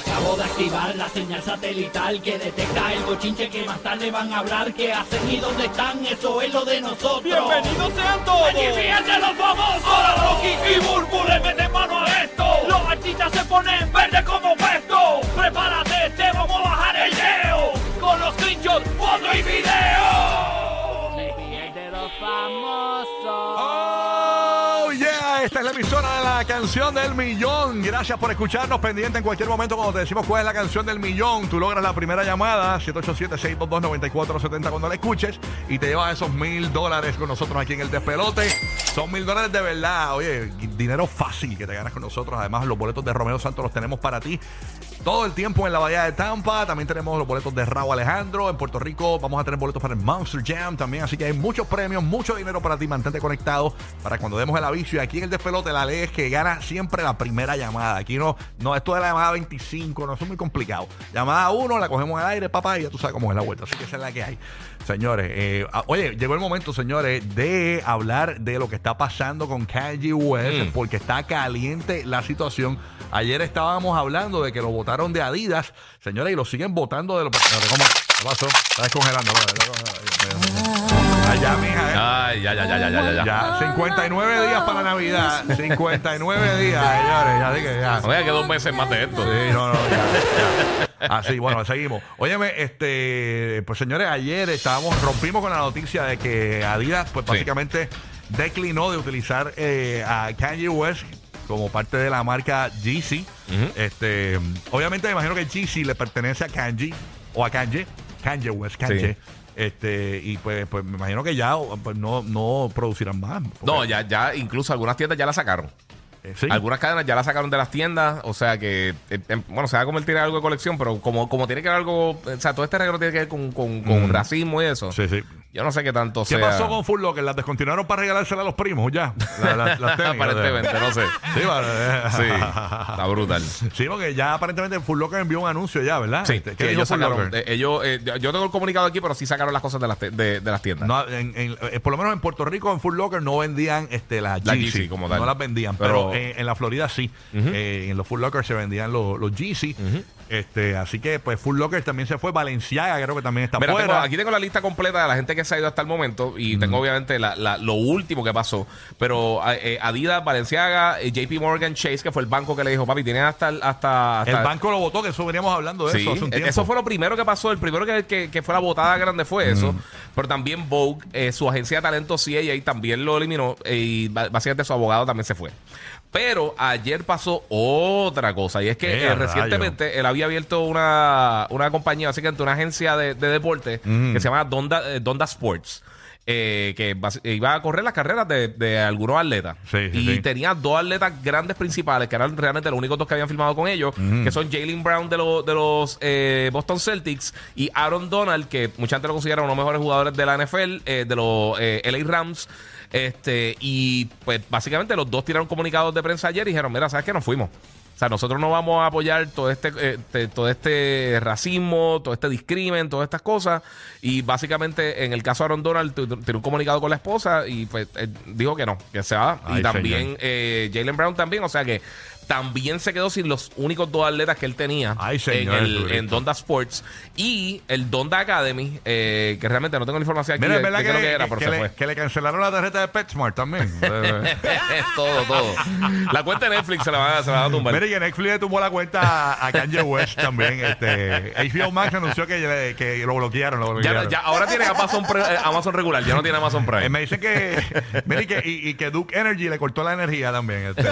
Acabo de activar la señal satelital que detecta el bochinche que más tarde van a hablar. ¿Qué hacen y dónde están? Eso es lo de nosotros. ¡Bienvenidos sean todos! ¡Allí fíjense los famosos! Ahora Rocky y Burbu le meten mano a esto. Los artistas se ponen verde como puesto. Prepárate, te vamos a bajar el leo. Con los screenshots, foto y video. de los famosos. Emisora de la canción del millón. Gracias por escucharnos pendiente en cualquier momento cuando te decimos cuál es la canción del millón. Tú logras la primera llamada, 787-622-9470 cuando la escuches y te llevas esos mil dólares con nosotros aquí en el despelote. Son mil dólares de verdad. Oye, dinero fácil que te ganas con nosotros. Además, los boletos de Romeo Santos los tenemos para ti todo el tiempo en la Bahía de Tampa. También tenemos los boletos de Raúl Alejandro. En Puerto Rico vamos a tener boletos para el Monster Jam también. Así que hay muchos premios, mucho dinero para ti. Mantente conectado para cuando demos el aviso. Y aquí en el despelote la ley es que gana siempre la primera llamada. Aquí no, no, esto de la llamada 25, no, es muy complicado. Llamada 1, la cogemos al aire, papá, y ya tú sabes cómo es la vuelta. Así que esa es la que hay. Señores, eh, oye, llegó el momento, señores, de hablar de lo que está pasando con Kanye West, porque está caliente la situación. Ayer estábamos hablando de que lo votaron de Adidas, señores, y lo siguen votando de los. ¿Cómo? ¿Qué pasó? Está descongelando. Allá, mija, ¿eh? Ay, ya, ya, ya, ya, ya, ya. Ya, 59 días para Navidad. 59 días, señores. Ya dije, ya. No que dos meses más de esto. Sí, no, no, ya, ya. Así, bueno, seguimos. Óyeme, este, pues señores, ayer estábamos, rompimos con la noticia de que Adidas, pues básicamente declinó de utilizar eh, a Kanye West como parte de la marca Yeezy. Ujú. Este, obviamente me imagino que Yeezy le pertenece a Kanye o a Kanye, Kanye West, Kanye. Sí. Este, y pues, pues me imagino que ya pues, no, no producirán más. No, ya, ya, incluso algunas tiendas ya la sacaron. Eh, sí. Algunas cadenas ya la sacaron de las tiendas, o sea que, eh, em, bueno, se va a convertir en algo de colección, pero como, como tiene que ver algo, o sea, todo este regalo tiene que ver con, con, con Mm. racismo y eso. Sí, sí. Yo no sé qué tanto ¿Qué sea. pasó con Full Locker? ¿Las descontinuaron para regalársela a los primos ya? La- la- las tenis, Aparentemente, no sé. Sí. Sí, está brutal. Sí, porque ya aparentemente Full Locker envió un anuncio ya, ¿verdad? Sí, Este, que ¿qué dijo ellos Foot sacaron. Locker? eh, ellos, eh, yo- tengo el comunicado aquí, pero sí sacaron las cosas de las, te- de, de las tiendas. No, en- en- eh, por lo menos en Puerto Rico, en Full Locker, no vendían este, las La Yeezy. Yeezy como tal. No las vendían, pero, Pero- en, en la Florida sí. Eh, en los Full Locker se vendían los, los Yeezy. Este, así que, pues, Full Locker también se fue. Valenciaga creo que también está Mira, fuera. tengo- aquí tengo la lista completa de la gente que se ha ido hasta el momento y tengo obviamente la- la- lo último que pasó. Pero eh, Adidas, Valenciaga, eh, JP Morgan Chase, que fue el banco que le dijo, papi, tienes hasta... el- hasta, hasta el banco lo votó, que eso veníamos hablando de Sí, eso hace un tiempo. eso fue lo primero que pasó. El primero que, que- que fue la votada grande fue eso. Pero también Vogue, eh, su agencia de talento CAA también lo eliminó eh, y básicamente su abogado también se fue. Pero ayer pasó otra cosa y es que Eh, recientemente él había abierto una, una compañía, básicamente una agencia de, de deporte Mm. que se llama Donda, eh, Donda Sports. Eh, que bas- iba a correr las carreras de, de algunos atletas. Sí, sí, y sí. tenía dos atletas grandes principales, que eran realmente los únicos dos que habían filmado con ellos, que son Jalen Brown de, los de los eh, Boston Celtics y Aaron Donald, que mucha gente lo considera uno de los mejores jugadores de la NFL, eh, de los eh, LA Rams. Este, y pues básicamente los dos tiraron comunicados de prensa ayer y dijeron, mira, ¿sabes qué? Nos fuimos. O sea, nosotros no vamos a apoyar todo este, eh, te- todo este racismo, todo este discrimen, todas estas cosas. Y básicamente, en el caso de Aaron Donald, tiró un comunicado con la esposa y pues dijo que no, que se va. Ay, y también eh, Jalen Brown también, o sea que también se quedó sin los únicos dos atletas que él tenía Ay, en, el, en Donda Sports y el Donda Academy, eh, que realmente no tengo la información aquí Mira, de, de que, le, que era, que- que le- fue. que le cancelaron la tarjeta de PetSmart también. Eh, todo, todo. La cuenta de Netflix se la van a, se la van a tumbar. Mira, y que Netflix le tumbó la cuenta a, Kanye West también. Este, HBO Max anunció que, lo bloquearon. Lo Ya, bloquearon. ya, ahora tiene Amazon, eh, Amazon regular, ya no tiene Amazon Eh, Prime. me dicen que, mira, y que, y, y que Duke Energy le cortó la energía también. Este.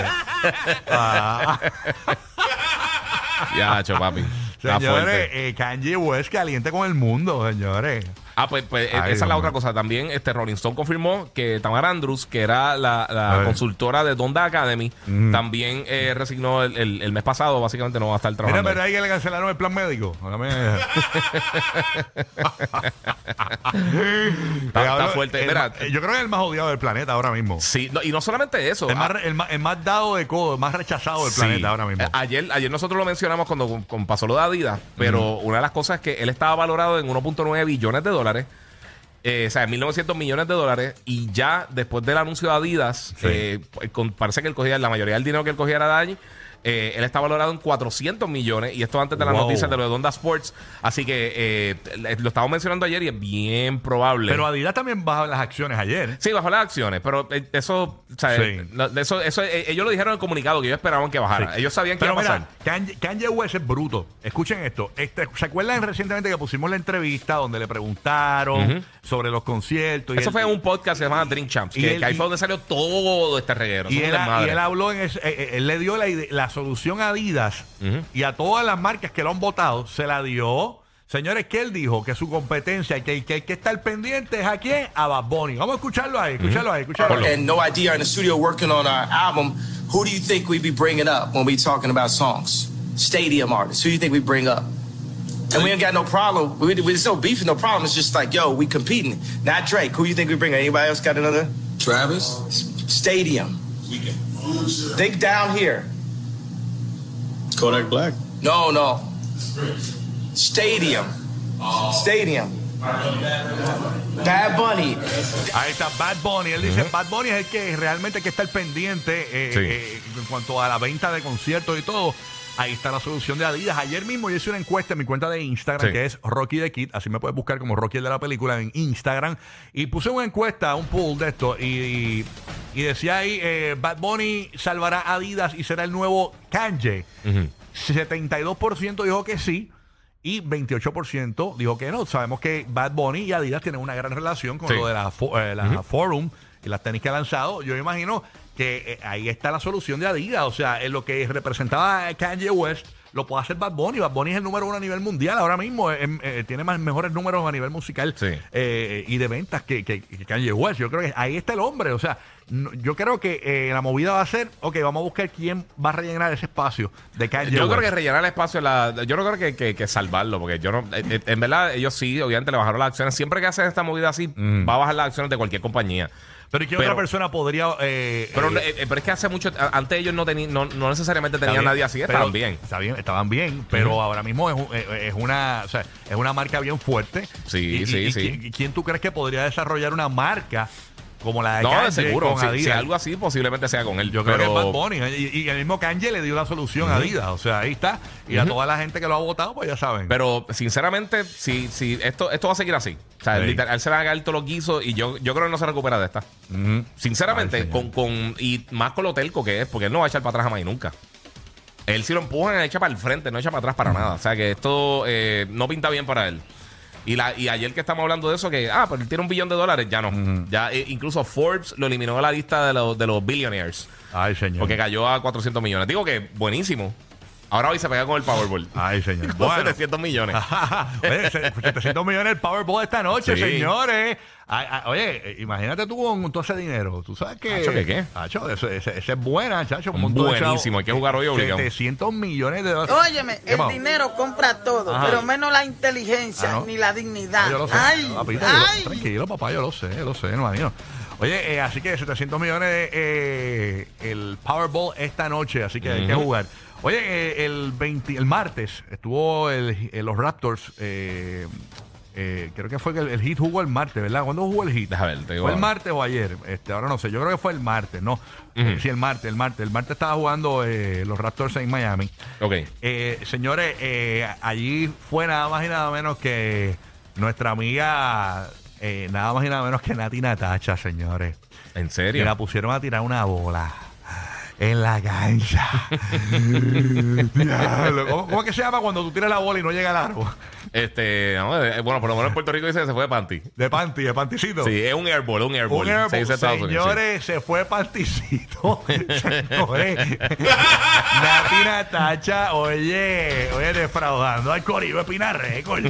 Ah, Ya, cho, papi. Señores, eh, Kanye West caliente con el mundo, señores. Ah, pues, pues, Ay, esa es la otra cosa. También este Rolling Stone confirmó que Tamara Andrews, que era la, consultora de Donda Academy, Mm. también eh, resignó el, el- el mes pasado. Básicamente no va a estar Mira, trabajando. pero ahí que le cancelaron el plan médico. Está- está fuerte. El Mira, yo creo que es el más odiado del planeta ahora mismo. Sí, no, y no solamente eso. El más, A- re- el, más, el más dado de codo, el más rechazado del Sí. planeta ahora mismo. Eh, ayer, ayer nosotros lo mencionamos cuando con- con pasó lo de Adidas, pero una de las cosas es que él estaba valorado en 1.9 billones de dólares. Eh, o sea, 1.900 millones de dólares. Y ya después del anuncio de Adidas, Sí. eh, pues, con- parece que él cogía la mayoría del dinero que él cogía era de allí. Eh, él está valorado en 400 millones y esto antes de las Wow. noticias de lo de Donda Sports. Así que eh, lo estábamos mencionando ayer y es bien probable. Pero Adidas también bajó las acciones ayer. Sí, bajó las acciones, pero eh, eso, Sí. eso, eso ellos lo dijeron en el comunicado que ellos esperaban que bajara. Sí. Ellos sabían que Pero iba a pasar. Kanye, Kanye West es bruto. Escuchen esto. Este, ¿Se acuerdan recientemente que pusimos la entrevista donde le preguntaron sobre los conciertos? y Eso él- fue en un podcast que se llama Drink Champs, y que, él- que ahí fue donde salió todo este reguero. Y Eso él, y habló en ese- eh, él le dio la, la solución a Adidas Ujú. y a todas las marcas que lo han votado, se la dio. Señores, que él dijo que su competencia, que, que hay que estar pendiente es a quién? A Bad Bunny. Vamos a escucharlo ahí, escucharlo ahí, escucharlo ahí. and No Idea in the studio working on our album, who do you think we be bringing up when we talking about songs? Stadium artists. Who do you think we bring up? And we ain't got no problem. We, we, there's no beef, no problem. It's just like, yo, we competing. Not Drake. Who do you think we bring? Anybody else got another? Travis? S- Stadium. Think down here. Kodak Black. No, no. Stadium. Stadium. Bad Bunny. Ahí está Bad Bunny. Él dice, Bad Bunny es el que realmente hay que estar pendiente eh, Sí. eh, en cuanto a la venta de conciertos y todo. Ahí está la solución de Adidas. Ayer mismo yo hice una encuesta en mi cuenta de Instagram, Sí. que es Rocky the Kid. Así me puedes buscar como Rocky el de la película en Instagram. Y puse una encuesta, un poll de esto. Y, y decía ahí, eh, Bad Bunny salvará Adidas y será el nuevo Kanye. 72% dijo que sí. Y 28% dijo que no. Sabemos que Bad Bunny y Adidas tienen una gran relación con Sí. lo de la, eh, la Forum y las tenis que ha lanzado. Yo me imagino que eh, ahí está la solución de Adidas. O sea, en lo que representaba Kanye West, lo puede hacer Bad Bunny. Bad Bunny es el número uno a nivel mundial ahora mismo. eh, eh, tiene más mejores números a nivel musical Sí. eh, y de ventas que, que- que Kanye West. Yo creo que ahí está el hombre. O sea, no- yo creo que eh, la movida va a ser, ok, vamos a buscar quién va a rellenar ese espacio de Kanye Yo West. creo que rellenar el espacio, la, yo no creo que, que, salvarlo, porque yo no, eh, eh, en verdad ellos sí, obviamente le bajaron las acciones. Siempre que hacen esta movida así, va a bajar las acciones de cualquier compañía. Pero ¿y qué Pero- otra persona podría... eh, Pero, eh, eh, eh, pero es que hace mucho, a- antes ellos no tenían, no, no necesariamente Está tenían bien, nadie así, pero- estaban bien. Está bien, estaban bien, pero ahora mismo es, un- eh, es una, o sea, es una marca bien fuerte. Sí, sí, y sí. ¿quién, quién tú crees que podría desarrollar una marca como la de No, Kanye de seguro. con Si, Adidas? algo así, posiblemente sea con él. Yo creo pero, que es Bad Bunny. Y, y el mismo Kanye le dio la solución a Adidas. O sea, ahí está. Y a toda la gente que lo ha votado, pues ya saben. Pero sinceramente, si, si esto, esto va a seguir así. O sea, Sí. literal, él se va a caer todos los guisos y yo, yo creo que no se recupera de esta. Ujú. Sinceramente, Ay, señor. con, con, y más con lo telco que es, porque él no va a echar para atrás jamás y nunca. Él si lo empujan, echa para el frente, no echa para atrás para nada. O sea que esto eh, no pinta bien para él. Y, la, y ayer que estamos hablando de eso, que, ah, pero él tiene un billón de dólares, ya no. Ya eh, incluso Forbes lo eliminó de la lista de los, de los billionaires. Ay, señor. Porque cayó a 400 millones. Digo que buenísimo. Ahora hoy se pega con el Powerball. Ay, señor. Con Bueno. 700 millones. oye, se- 700 millones el Powerball esta noche, Sí. señores. Ay, ay, oye, eh, imagínate tú con todo ese dinero. ¿Tú sabes que Chacho, ¿qué qué? Chacho, ese- ese es buena, chacho. con un montón de Buenísimo, chavos. hay que jugar hoy obligado. 700 millones de dólares. Óyeme, ¿Qué el más? dinero compra todo, Ajá. pero menos la inteligencia Ah, ¿no? ni la dignidad. Ah, yo lo sé. Ay, Papito, yo lo- ay. tranquilo, papá, yo lo sé, yo lo sé, no imagino. Oye, eh, así que 700 millones eh, el Powerball esta noche, así que hay que jugar. Oye, eh, el 20, el martes estuvo el- eh, los Raptors. eh, eh, creo que fue que el, el Heat jugó el martes, ¿verdad? ¿Cuándo jugó el Heat? Deja ver, te digo ¿Fue el martes o ayer? Este, ahora no sé, yo creo que fue el martes, ¿no? Ujú. Sí, el martes, el martes. El martes estaba jugando eh, los Raptors en Miami. Ok. Eh, señores, eh, allí fue nada más y nada menos que nuestra amiga, eh, nada más y nada menos que Nati Natacha, señores. ¿En Y serio? la pusieron a tirar una bola en la cancha. Diablo, ¿Cómo, cómo es que se llama cuando tú tiras la bola y no llega al aro? Este, no, eh, bueno, por lo menos en Puerto Rico dice que se fue de panty. De panty, de panticito. Sí, es un airball, un airball. Un airball. Se dice Estados Unidos, sí. Señores, se fue panticito. Señores. Nati Natacha, oye, oye, defraudando al Coribe Pina Record.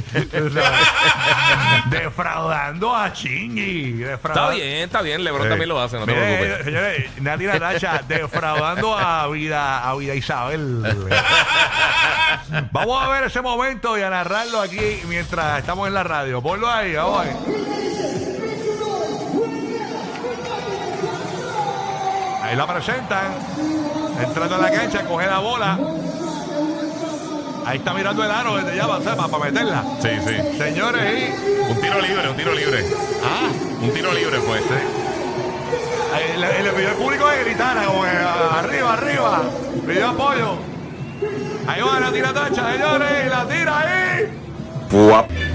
defraudando a Chingui. Está bien, está bien. LeBron también lo hace, no te preocupes. Señores, Nati Natacha defraudando a vida, a vida Isabel. vamos a ver ese momento y a narrarlo aquí mientras estamos en la radio. Ponlo ahí, vamos ahí. Ahí la presentan. Entrando a la cancha, coge la bola. Ahí está mirando el aro desde ya, para, para meterla. Sí, sí. Señores, y. Un tiro libre, un tiro libre. Ah, Un tiro libre fue. Le pidió al público como que, "Ah, arriba, arriba. Pidió apoyo. Ahí va la tira tacha, señores. La tira ahí.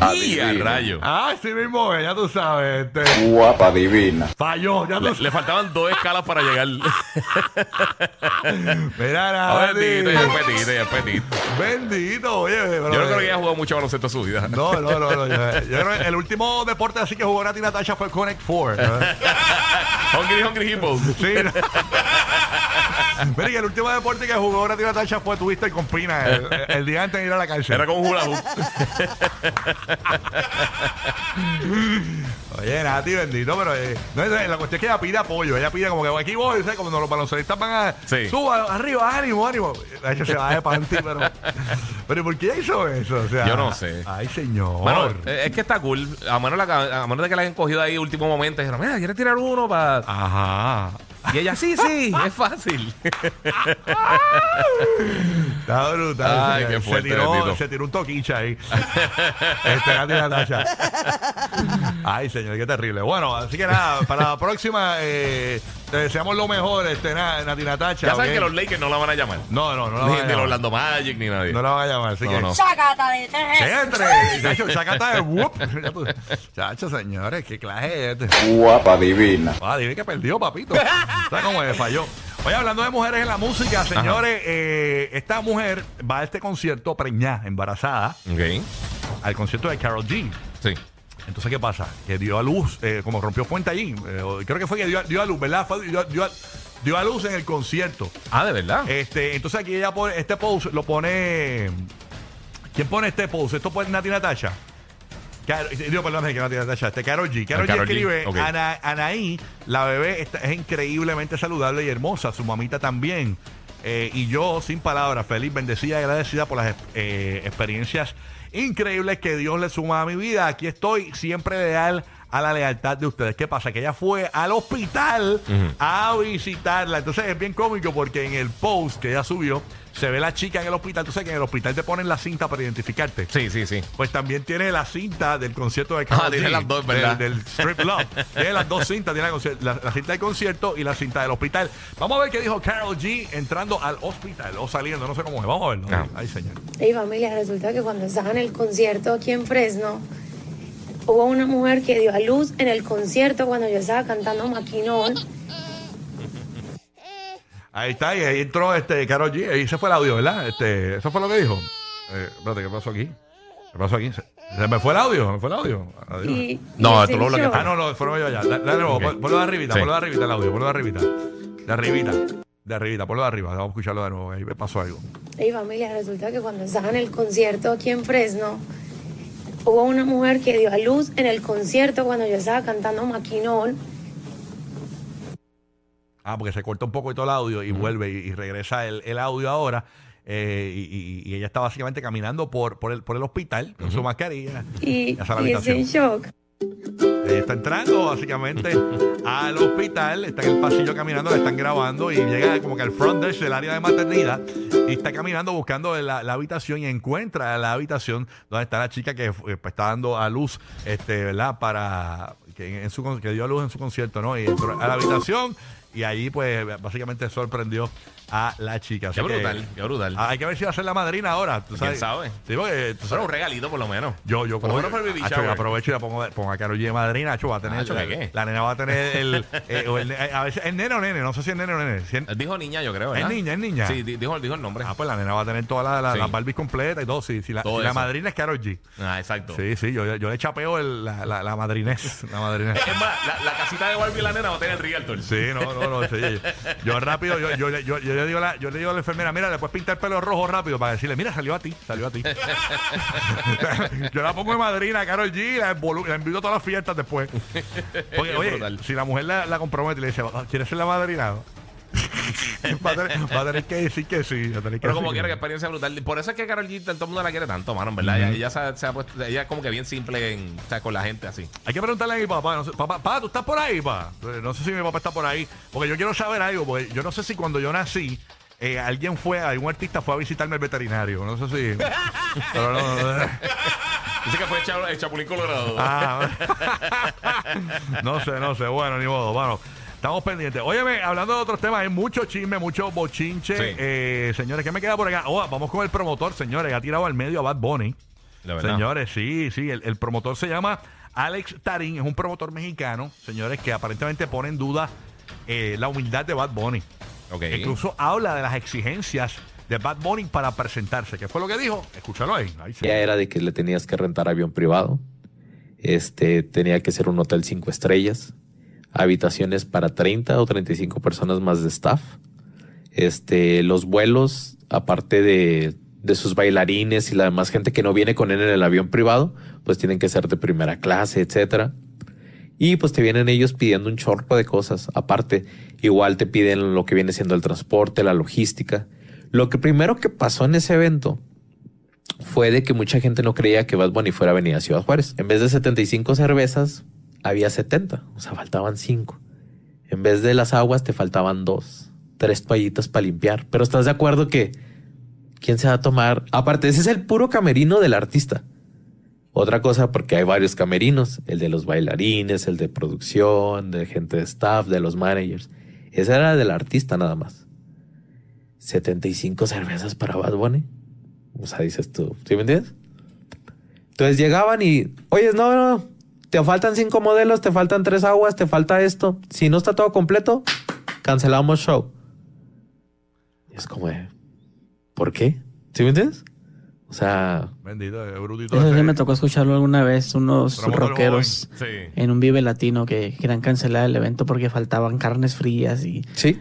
Y a divina. rayo. Ah, sí mismo, es, ya tú sabes. Este, Guapa divina. falló, ya tú Le, sabes. le faltaban dos escalas para llegar. Mira, A nada. bendito, y es petito, y es petito. Bendito, oye. pero- Yo no creo que ella jugado mucho baloncesto en su vida. No, no, no, no. Yo, yo creo que el último deporte así que jugó Nati Natasha fue Connect Four. ¿no? Hungry, hungry hippos. Sí. no. Mira, y el último deporte que jugó Nati Natasha fue Twister con Pina el, el día antes de ir a la cárcel. Era como un hula. Oye, Nati, bendito, pero eh, no, la cuestión es que ella pide apoyo. Ella pide como que aquí voy, ¿sabes? Como los baloncelistas van a. Sí. Suba, arriba, ánimo, ánimo. Hecho, se va de panty, pero. Pero ¿por qué ella hizo eso? O sea, Yo no sé. Ay, señor. Bueno, es que está cool. A menos, la- a menos de que la hayan cogido ahí último momento. Dijeron, mira, ¿quieres tirar uno para...? Ajá. Y ella, sí, sí, es fácil. Está brutal. Ay, qué fuerte, se tiró, bendito. se tiró un toquicha ahí. este Nati Natasha. Ay, señor, qué terrible. Bueno, así que nada, para la próxima, eh, te deseamos lo mejor, este, na- Nati Natasha. ya saben ¿ok? que los Lakers no la van a llamar. No, no, no la ni van a ni llamar. Orlando Magic, ni nadie. No la van a llamar, así No, que. no. De tres. Que entre. De hecho, sacata de whoop. Ya tú- Chacho, señores, qué clase es este. Guapa divina. Ah, dime que perdió, papito. ¿Sabes cómo es? Falló. Oye, hablando de mujeres en la música, señores, eh, esta mujer va a este concierto preñada, embarazada, Ok. al concierto de Carol G. Sí. Entonces, ¿qué pasa? Que dio a luz, eh, como rompió fuente allí. eh, creo que fue que dio, dio a luz, ¿verdad? Fue- dio, dio a, dio a luz en el concierto. Ah, ¿de verdad? Este, entonces aquí ella pone, este post lo pone. ¿Quién pone este post? Esto pone Nati Natasha. Caro, digo, perdón, que Nati Natasha. Este Carol G. Carol G Karol G, escribe: ok. Ana- Anaí, la bebé, está- es increíblemente saludable y hermosa. Su mamita también. Eh, y yo, sin palabras, feliz, bendecida y agradecida por las eh, experiencias increíbles que Dios le suma a mi vida. Aquí estoy, siempre leal a la lealtad de ustedes. ¿Qué pasa? Que ella fue al hospital a visitarla. Entonces es bien cómico porque en el post que ella subió se ve la chica en el hospital. Tú sabes que en el hospital te ponen la cinta para identificarte. Sí, sí, sí. Pues también tiene la cinta del concierto de Karol Ah, tiene G, las dos, ¿verdad? Del, Strip Club. tiene las dos cintas, tiene la, conci- la- la cinta del concierto y la cinta del hospital. Vamos a ver qué dijo Carol G entrando al hospital o saliendo, no sé cómo es. Vamos a verlo. Ah. Ay, señor. Y familia, resulta que cuando estaba en el concierto aquí en Fresno, hubo una mujer que dio a luz en el concierto cuando yo estaba cantando Maquinón. Ahí está, y ahí entró este Carol G. Ahí se fue el audio, ¿verdad? Este, eso fue lo que dijo. Eh, espérate, ¿qué pasó aquí? ¿Qué pasó aquí? Se, se me fue el audio, me fue el audio. Adiós. Y, No, y tú lo bloqueaste. Ah, no, no, fueron yo allá. Da- Dale, nuevo, Ok. pon- ponlo de arribita, Sí. ponlo de arribita el audio, ponlo de arribita. De arribita. De arribita, ponlo de arriba. Vamos a escucharlo de nuevo. Ahí me pasó algo. Y familia, resulta que cuando estaba en el concierto aquí en Fresno, hubo una mujer que dio a luz en el concierto cuando yo estaba cantando Maquinón. Ah, porque se corta un poco y todo el audio y vuelve y, y regresa el, el audio ahora. eh, y, y- y ella está básicamente caminando por, por, el, por el hospital con su mascarilla. Y, la y es en shock. Ella está entrando básicamente al hospital, está en el pasillo caminando, la están grabando y llega como que al front desk del área de maternidad y está caminando buscando la, habitación y encuentra la habitación donde está la chica que eh, pues, está dando a luz, este, ¿verdad? Para que, que dio a luz en su concierto, ¿no? Y entró a la habitación y allí pues básicamente sorprendió a la chica. Así Qué que, brutal, qué brutal. ah, hay que ver si va a ser la madrina ahora. ¿tú ¿Quién sabe? Sí, porque, tú sabes, un regalito, por lo menos. yo, yo Por lo menos el baby shower. aprovecho y la pongo, pongo a Karol G de madrina, Acho, va a tener. Acho, ¿qué, qué? La nena va a tener el. eh, o el- eh, a veces es nene o nene, no sé si es nene o nene. Si es- Dijo niña, yo creo, ¿verdad? Es niña, es niña. Sí, di- dijo, dijo el nombre. ah, pues la nena va a tener todas las la, Sí. las Barbies completas y todo. Sí, si la, Todo si la eso. madrina es Karol G. Ah, exacto. Sí, sí, yo, yo le chapeo el- la, la, la madrinés. La madrinés. Es más, la, la casita de Barbie y la nena va a tener Realtor. Sí, no, no, no. sí, yo, yo rápido, yo, yo, yo, yo le digo a la, yo le digo a la enfermera, mira, le puedes pintar el pelo rojo rápido para decirle, mira, salió a ti, salió a ti. yo la pongo de madrina a Carol G, la, la invito a todas las fiestas después. Porque, oye, brutal. si la mujer la, la compromete y le dice, ¿quieres ser la madrina? Va, a tener, va a tener que decir que sí. va a tener que Pero como quiera, que experiencia brutal. Por eso es que Carol G, todo el mundo la quiere tanto, mano, en ¿verdad? Ella, ella se, ha- se ha puesto, ella es como que bien simple en, o sea, con la gente así. Hay que preguntarle a mi papá, no sé, papá, papá, ¿tú estás por ahí, papá? Eh, No sé si mi papá está por ahí, porque yo quiero saber algo, porque yo no sé si cuando yo nací, eh, alguien fue, algún artista fue a visitarme el veterinario, no sé si... pero no, no, no. Dice que fue el, cha- el Chapulín Colorado. Ah, no sé, no sé, bueno, ni modo, bueno. Estamos pendientes. Óyeme, hablando de otros temas, hay mucho chisme, mucho bochinche. Sí. Eh, señores, ¿qué me queda por acá? Oh, vamos con el promotor, señores. Ha tirado al medio a Bad Bunny. La verdad. Señores, sí, sí. El, el promotor se llama Alex Tarín. Es un promotor mexicano, señores, que aparentemente pone en duda eh, la humildad de Bad Bunny. Incluso habla de las exigencias de Bad Bunny para presentarse. ¿Qué fue lo que dijo? Escúchalo ahí. ahí sí. Ya era de que le tenías que rentar avión privado. Este tenía que ser un hotel cinco estrellas, habitaciones para 30 o 35 personas más de staff. Este, los vuelos, aparte de, de sus bailarines y la demás gente que no viene con él en el avión privado, pues tienen que ser de primera clase, etcétera. Y pues te vienen ellos pidiendo un chorro de cosas. Aparte, igual te piden lo que viene siendo el transporte, la logística. Lo que primero que pasó en ese evento fue de que mucha gente no creía que Bad Bunny fuera a venir a Ciudad Juárez. En vez de 75 cervezas, había 70. O sea, faltaban 5. En vez de las aguas, te faltaban dos. Tres toallitas para limpiar. Pero estás de acuerdo que... ¿Quién se va a tomar? Aparte, ese es el puro camerino del artista. Otra cosa, porque hay varios camerinos, el de los bailarines, el de producción, de gente de staff, de los managers. Ese era del artista nada más. 75 cervezas para Bad Bunny. O sea, dices tú, ¿sí me entiendes? Entonces llegaban y, oye, no, no, te faltan cinco modelos, te faltan tres aguas, te falta esto. Si no está todo completo, cancelamos show. Y es como, ¿por qué? ¿Sí me entiendes? O sea, Bendito, eh, brutito. Eso sí me tocó escucharlo alguna vez, unos Promotor rockeros sí. en un Vive Latino que querían cancelar el evento porque faltaban carnes frías y sí.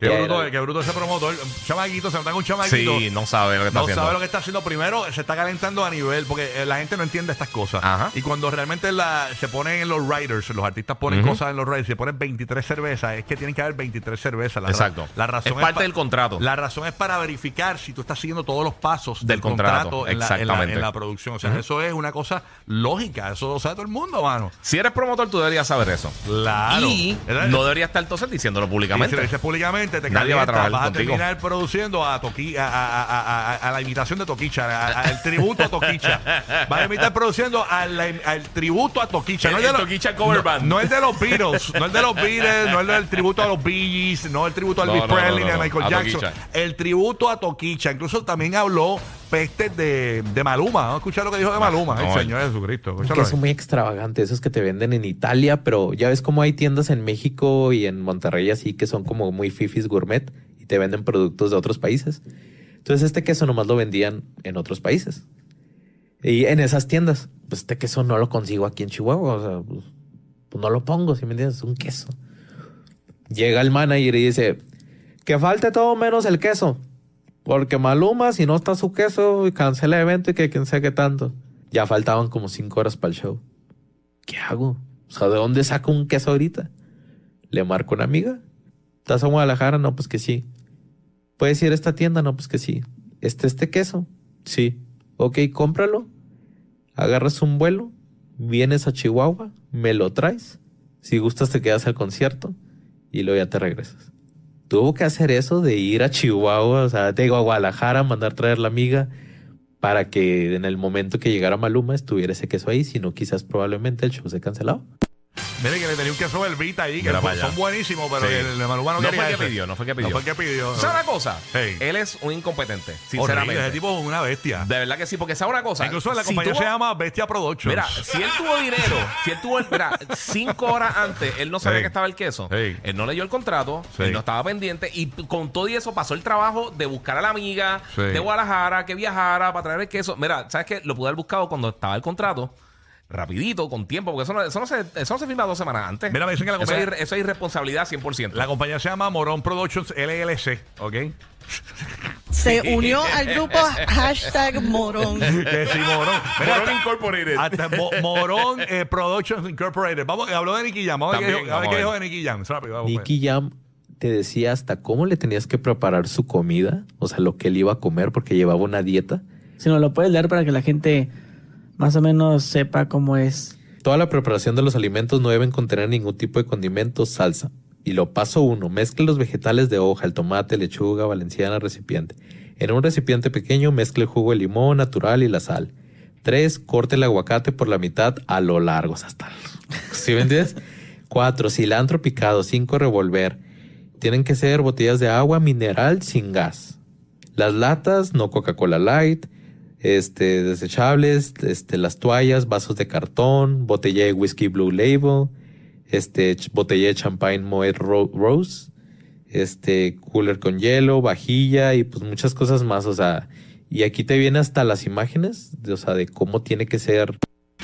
Qué Ya bruto, qué bruto ese promotor. Un chamaquito, se nota un chamaquito. Sí, no sabe lo que está No haciendo. sabe lo que está haciendo. Primero, se está calentando a nivel, porque eh, la gente no entiende estas cosas. Ajá. Y cuando realmente la, se ponen en los riders, los artistas ponen Ujú. cosas en los riders, se ponen 23 cervezas, es que tienen que haber 23 cervezas. La ra- Exacto. La razón Es parte pa- del contrato. La razón es para verificar si tú estás siguiendo todos los pasos del, Del contrato, en, la, en, la, exactamente. en la producción. O sea, eso es una cosa lógica. Eso lo sabe todo el mundo, mano. Si eres promotor, tú deberías saber eso. Claro. Y ¿Verdad? no deberías estar entonces diciéndolo Y si públicamente. lo dices públicamente, te Nadie va a trabajar vas a contigo. terminar produciendo a, Toqui, a, a- a- a- a la imitación de Toquicha, a- a- al tributo a Toquicha. Vas a terminar produciendo a la- al tributo a Toquicha. El- no el los- Toquicha cover no- band. No el de los Beatles, no el de los Beatles, no el del tributo a los Bee Gees, no el tributo a No, Elvis no, no, Presley no, ni a no, Michael a Jackson. Toquicha. El tributo a Toquicha. Incluso también habló pestes de, de Maluma. Vamos a escuchar lo que dijo de Maluma. no, el Señor Jesucristo. Que ahí. muy extravagante, esos que te venden en Italia, pero ya ves cómo hay tiendas en México y en Monterrey así que son como muy fifis gourmet y te venden productos de otros países. Entonces este queso nomás lo vendían en otros países. Y en esas tiendas, pues este queso no lo consigo aquí en Chihuahua, o sea, pues, pues no lo pongo, si me entiendes, es un queso. Llega el manager y dice, que falte todo menos el queso. Porque Maluma, si no está su queso, cancela el evento y que quién sabe qué tanto. Ya faltaban como cinco horas para el show. ¿Qué hago? O sea, ¿de dónde saco un queso ahorita? Le marco una amiga. ¿Estás a Guadalajara? No, pues que sí. ¿Puedes ir a esta tienda? No, pues que sí. ¿Este, este queso? Sí. Ok, cómpralo. Agarras un vuelo. Vienes a Chihuahua. Me lo traes. Si gustas, te quedas al concierto. Y luego ya te regresas. Tuvo que hacer eso de ir a Chihuahua, o sea, digo a Guadalajara, mandar traer la amiga para que en el momento que llegara Maluma estuviera ese queso ahí, si no quizás probablemente el show se cancelaba. Mire que le tenía un queso verbita ahí, que Mira son, allá. buenísimos, pero Sí. el de Maluma no, No quería fue el que ese. pidió, no fue el que pidió. No fue el que pidió. ¿Sabes una cosa? Hey. Él es un incompetente, Horrible, sinceramente. ese tipo es una bestia. De verdad que sí, porque sabe una cosa. Incluso la si compañía tuvo- se llama Bestia Productions. Mira, si él tuvo dinero, si él tuvo, mira, cinco horas antes, él no sabía Sí. que estaba el queso. Sí. Él no leyó el contrato, Sí. él no estaba pendiente y con todo y eso pasó el trabajo de buscar a la amiga Sí. de Guadalajara que viajara para traer el queso. Mira, ¿sabes qué? Lo pude haber buscado cuando estaba el contrato. Rapidito, con tiempo, porque eso no, eso no, se, eso no se firma dos semanas antes. Mira, me dicen que la eso, es, compañía- eso es irresponsabilidad 100%. La compañía se llama Morón Productions LLC, ¿ok? Se unió al grupo hashtag morón. que sí, Morón. Mira, Morón hasta- Incorporated. Hasta Mo- Morón eh, Productions Incorporated. Vamos, habló de Nicky Jam. Vamos a ver qué También, dijo- a ver qué dijo de Nicky Jam. Rápido, vamos, pues. Nicky Jam te decía hasta cómo le tenías que preparar su comida, o sea, lo que él iba a comer porque llevaba una dieta. si nos lo puedes leer para que la gente más o menos sepa cómo es. Toda la preparación de los alimentos no deben contener ningún tipo de condimento, salsa. Y lo paso uno, mezcle los vegetales de hoja, el tomate, lechuga, valenciana, recipiente. En un recipiente pequeño mezcle el jugo de limón natural y la sal. Tres, corte el aguacate por la mitad a lo largo, hasta... ¿Sí me entiendes? 4. Cilantro picado. 5. Revolver. Tienen que ser botellas de agua mineral sin gas. Las latas, no Coca-Cola Light. Este, desechables, este, las toallas, vasos de cartón, botella de whisky Blue Label, este, botella de champagne Moet Ro- Rose, este, cooler con hielo, vajilla y pues muchas cosas más, o sea, y aquí te viene hasta las imágenes, de, o sea, de cómo tiene que ser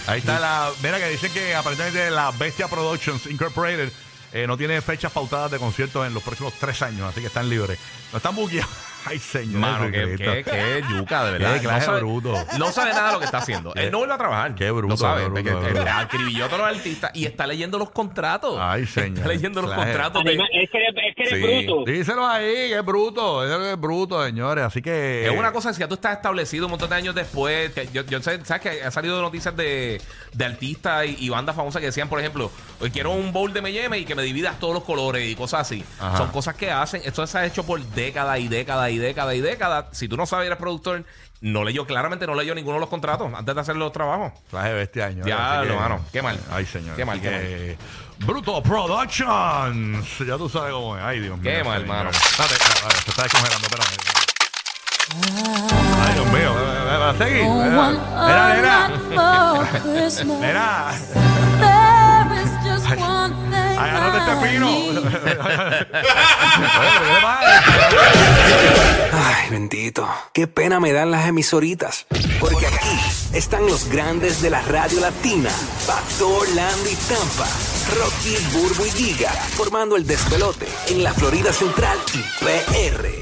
Ahí está la. Mira que dicen que aparentemente la Bestia Productions Incorporated eh, no tiene fechas pautadas de conciertos en los próximos tres años, así que están libres. No están buqueados. Ay, señor. Mano, que, que yuca, de verdad. Qué clase no, sabe, bruto. no sabe nada de lo que está haciendo. Qué- Él no vuelve a trabajar. qué bruto, No sabe. qué bruto, qué acribilló a todos los artistas y está leyendo los contratos. Ay, señor. Está leyendo los contratos de. Es que eres, es que eres Sí. bruto. Díselo ahí, que es bruto. Es es bruto, señores. Así que. Es una cosa que si ya tú estás establecido un montón de años después. que yo, yo sé, ¿sabes que ha salido noticias de, de artistas y, y bandas famosas que decían, por ejemplo, hoy quiero un bowl de M&M y que me dividas todos los colores y cosas así. Ajá. Son cosas que hacen. Esto se ha hecho por décadas y décadas y décadas y décadas. Si tú no sabes, eres productor, no leyó, claramente no leyó ninguno de los contratos antes de hacer los trabajos. Diablo, Así que- mano. Qué mal. Ay, señor. Qué mal, qué que- Bruto Productions. Ya tú sabes cómo es. Ay, Dios mío. Qué mal, señor. mano. Espérate, espérate, se está descongelando, espérame. Ay, Dios mío. Va a seguir. Mira, mira. Mira. Ay, agárrate este pino. Ay, bendito. Qué pena me dan las emisoritas. Porque aquí están los grandes de la radio latina. Pastor, Landy, Tampa. Rocky, Burbu y Giga. Formando el despelote en la Florida Central y PR.